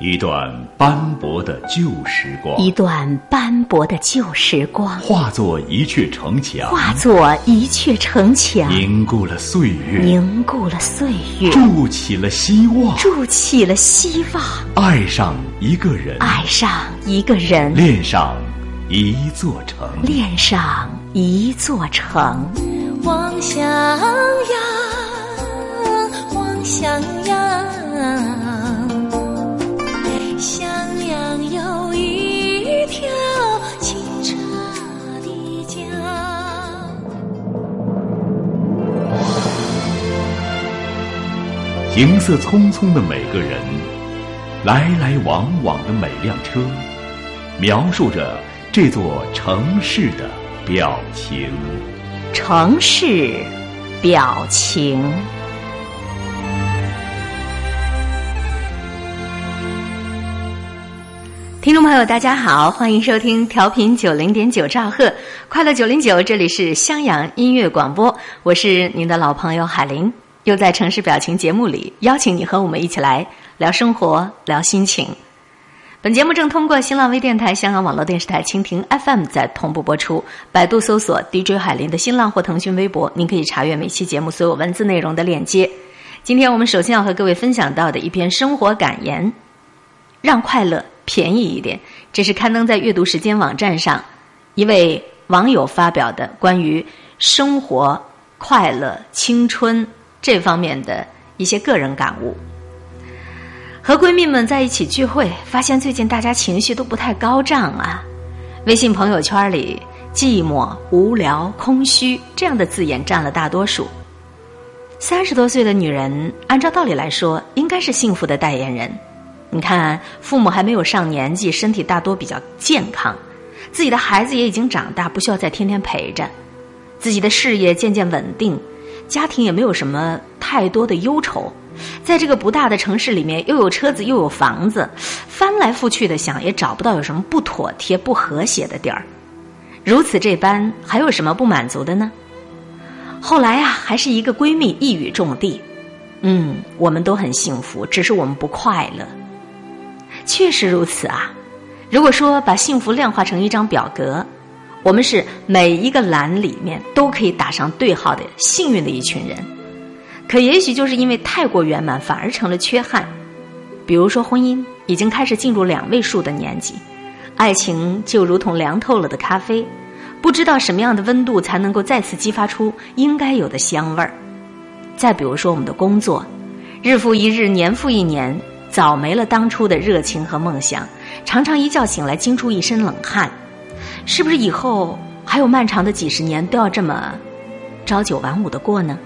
一段斑驳的旧时光，一段斑驳的旧时光，化作一阙城墙，化作一阙城墙，凝固了岁月，凝固了岁月，筑起了希望，筑起了希望，爱上一个人，爱上一个人，恋上一座城，恋上一座城，望襄阳，望襄阳。行色匆匆的每个人，来来往往的每辆车，描述着这座城市的表情。城市表情。听众朋友，大家好，欢迎收听调频九零点九兆赫快乐九零九，这里是襄阳音乐广播，我是您的老朋友海玲，又在城市表情节目里邀请你和我们一起来聊生活、聊心情。本节目正通过新浪微电台、香港网络电视台、蜻蜓 FM 在同步播出，百度搜索 DJ 海林的新浪或腾讯微博，您可以查阅每期节目所有文字内容的链接。今天我们首先要和各位分享到的一篇生活感言：让快乐。便宜一点，这是刊登在阅读时间网站上一位网友发表的关于生活、快乐、青春这方面的一些个人感悟。和闺蜜们在一起聚会，发现最近大家情绪都不太高涨啊。微信朋友圈里“寂寞、无聊、空虚”这样的字眼占了大多数。三十多岁的女人，按照道理来说，应该是幸福的代言人。你看，父母还没有上年纪，身体大多比较健康，自己的孩子也已经长大，不需要再天天陪着，自己的事业渐渐稳定，家庭也没有什么太多的忧愁，在这个不大的城市里面，又有车子又有房子，翻来覆去的想，也找不到有什么不妥帖、不和谐的地儿。如此这般，还有什么不满足的呢？后来啊，还是一个闺蜜一语中的，嗯，我们都很幸福，只是我们不快乐。确实如此啊！如果说把幸福量化成一张表格，我们是每一个栏里面都可以打上对号的幸运的一群人。可也许就是因为太过圆满，反而成了缺憾。比如说，婚姻已经开始进入两位数的年纪，爱情就如同凉透了的咖啡，不知道什么样的温度才能够再次激发出应该有的香味儿。再比如说，我们的工作，日复一日，年复一年。早没了当初的热情和梦想，常常一觉醒来惊出一身冷汗，是不是以后还有漫长的几十年都要这么朝九晚五的过呢？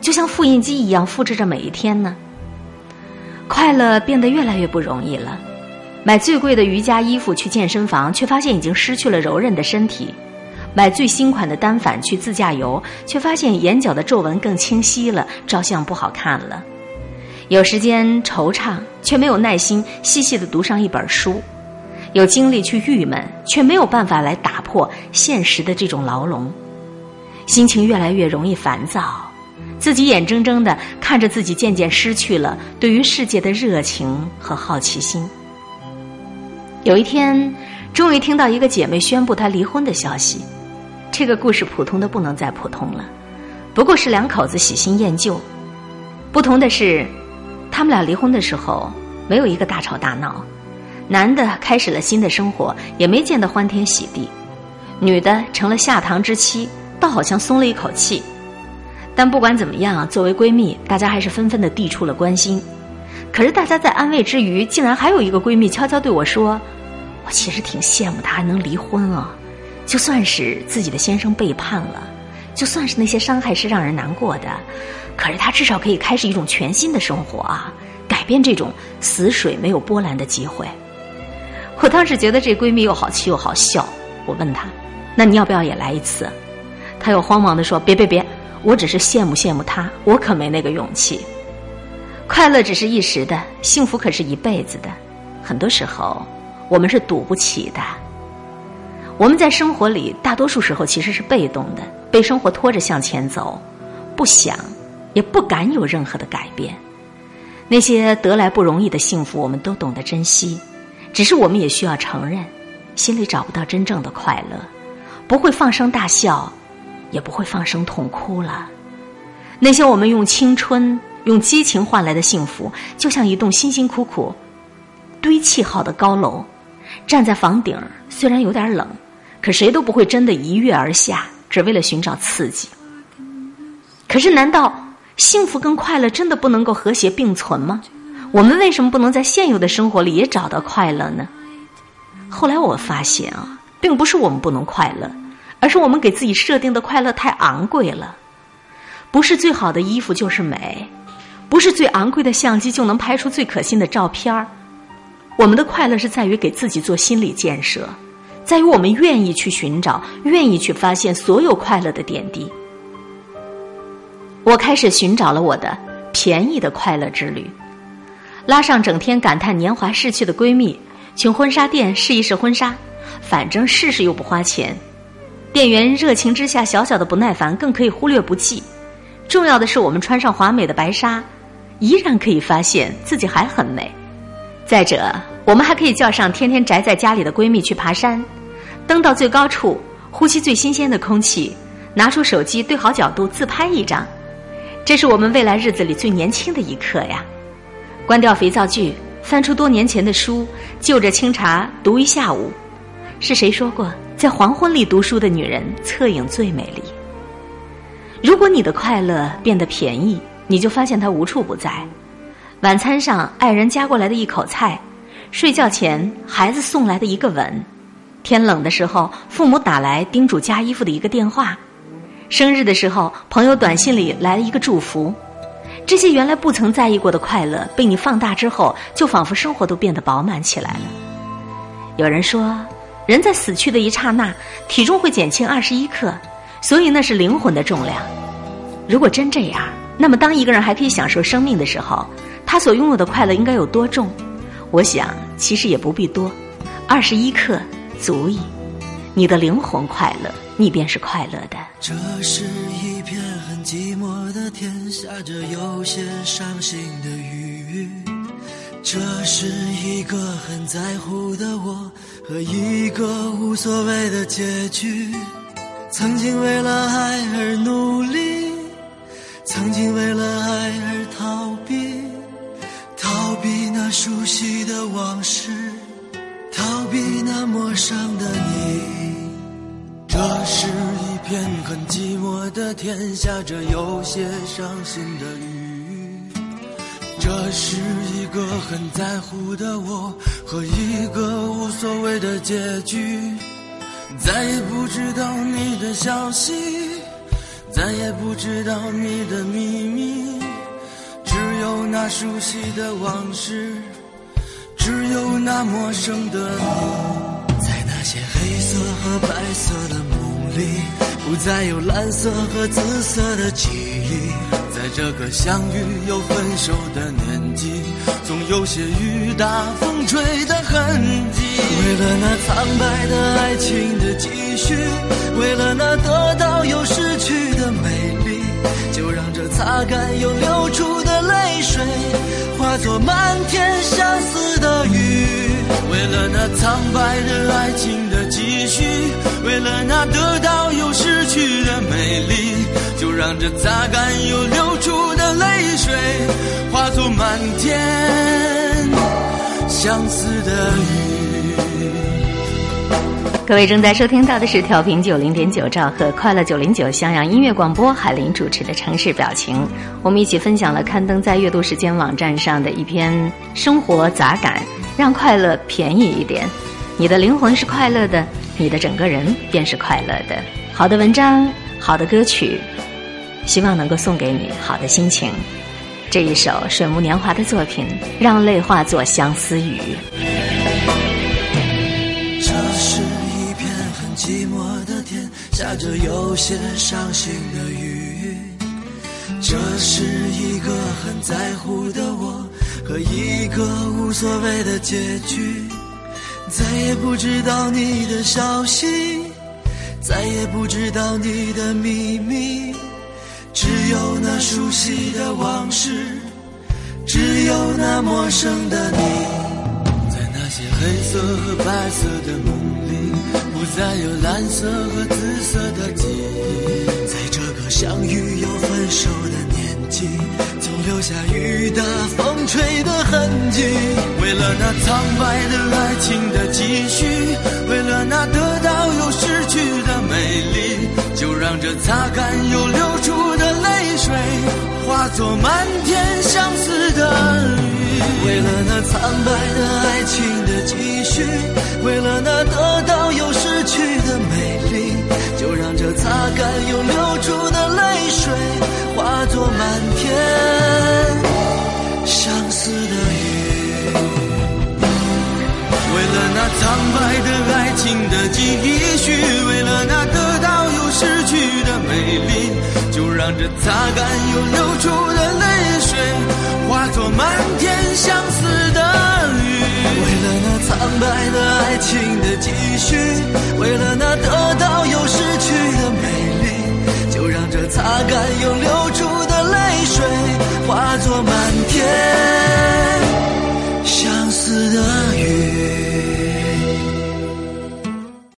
就像复印机一样复制着每一天呢？快乐变得越来越不容易了，买最贵的瑜伽衣服去健身房，却发现已经失去了柔韧的身体；买最新款的单反去自驾游，却发现眼角的皱纹更清晰了，照相不好看了。有时间惆怅，却没有耐心细细的读上一本书；有精力去郁闷，却没有办法来打破现实的这种牢笼。心情越来越容易烦躁，自己眼睁睁的看着自己渐渐失去了对于世界的热情和好奇心。有一天，终于听到一个姐妹宣布她离婚的消息。这个故事普通的不能再普通了，不过是两口子喜新厌旧，不同的是。他们俩离婚的时候，没有一个大吵大闹，男的开始了新的生活，也没见得欢天喜地；女的成了下堂之妻，倒好像松了一口气。但不管怎么样，作为闺蜜，大家还是纷纷的递出了关心。可是大家在安慰之余，竟然还有一个闺蜜悄悄对我说：“我其实挺羡慕她还能离婚啊，就算是自己的先生背叛了，就算是那些伤害是让人难过的。”可是她至少可以开始一种全新的生活啊，改变这种死水没有波澜的机会。我当时觉得这闺蜜又好气又好笑。我问她：“那你要不要也来一次？”她又慌忙的说：“别别别，我只是羡慕羡慕她，我可没那个勇气。快乐只是一时的，幸福可是一辈子的。很多时候我们是赌不起的。我们在生活里大多数时候其实是被动的，被生活拖着向前走，不想。”也不敢有任何的改变，那些得来不容易的幸福，我们都懂得珍惜，只是我们也需要承认，心里找不到真正的快乐，不会放声大笑，也不会放声痛哭了。那些我们用青春、用激情换来的幸福，就像一栋辛辛苦苦堆砌好的高楼，站在房顶，虽然有点冷，可谁都不会真的一跃而下，只为了寻找刺激。可是，难道？幸福跟快乐真的不能够和谐并存吗？我们为什么不能在现有的生活里也找到快乐呢？后来我发现啊，并不是我们不能快乐，而是我们给自己设定的快乐太昂贵了。不是最好的衣服就是美，不是最昂贵的相机就能拍出最可信的照片儿。我们的快乐是在于给自己做心理建设，在于我们愿意去寻找，愿意去发现所有快乐的点滴。我开始寻找了我的便宜的快乐之旅，拉上整天感叹年华逝去的闺蜜，去婚纱店试一试婚纱，反正试试又不花钱。店员热情之下小小的不耐烦更可以忽略不计。重要的是，我们穿上华美的白纱，依然可以发现自己还很美。再者，我们还可以叫上天天宅在家里的闺蜜去爬山，登到最高处，呼吸最新鲜的空气，拿出手机对好角度自拍一张。这是我们未来日子里最年轻的一刻呀！关掉肥皂剧，翻出多年前的书，就着清茶读一下午。是谁说过，在黄昏里读书的女人侧影最美丽？如果你的快乐变得便宜，你就发现它无处不在：晚餐上爱人夹过来的一口菜，睡觉前孩子送来的一个吻，天冷的时候父母打来叮嘱加衣服的一个电话。生日的时候，朋友短信里来了一个祝福，这些原来不曾在意过的快乐，被你放大之后，就仿佛生活都变得饱满起来了。有人说，人在死去的一刹那，体重会减轻二十一克，所以那是灵魂的重量。如果真这样，那么当一个人还可以享受生命的时候，他所拥有的快乐应该有多重？我想，其实也不必多，二十一克足矣。你的灵魂快乐。你便是快乐的。这是一片寂寞的天，下着有些伤心的雨。这是一个很在乎的我和一个无所谓的结局。曾经为了爱而努力，曾经为了爱而逃避，逃避那熟悉的往事，逃避那陌生的你。这是片很寂寞的天，下着有些伤心的雨。这是一个很在乎的我和一个无所谓的结局。再也不知道你的消息，再也不知道你的秘密，只有那熟悉的往事，只有那陌生的你。在那些黑色和白色的梦里，不再有蓝色和紫色的记忆。在这个相遇又分手的年纪，总有些雨打风吹的痕迹。为了那苍白的爱情的继续，为了那得到又失去的美丽，就让这擦干又流出的泪水，化作漫天相思的雨。为了那苍白的爱情的继续，就让这擦干又流出的泪水，化作满天相思的雨。各位正在收听到的是调频九零点九兆赫快乐九零九襄阳音乐广播，海林主持的城市表情。我们一起分享了刊登在阅读时间网站上的一篇生活杂感。让快乐便宜一点，你的灵魂是快乐的，你的整个人便是快乐的。好的文章，好的歌曲，希望能够送给你好的心情。这一首水木年华的作品，让泪化作相思雨。这是一片很寂寞的天，下着有些伤心的雨。这是一个很在乎的我。和一个无所谓的结局，再也不知道你的消息，再也不知道你的秘密，熟悉的往事，只有那陌生的你，在那些黑色和白色的梦里，不再有蓝色和紫色的记忆。在这个相遇又分手的年纪，总留下雨打风吹的痕迹。为了那苍白的爱情的继续，为了那得到失去的美丽，就让这擦干又流出的泪水。化作满天相思的雨，为了那苍白的爱情的继续，为了那得到又失去的美丽，就让这擦干又流出的泪水化作满天相思的雨。为了那苍白的爱情的记忆为了那得到又失去的美丽。就让这擦干又流出的泪水，化作漫天相思的雨。为了那苍白的爱情的继续，为了那得到又失去的美丽，就让这擦干又流。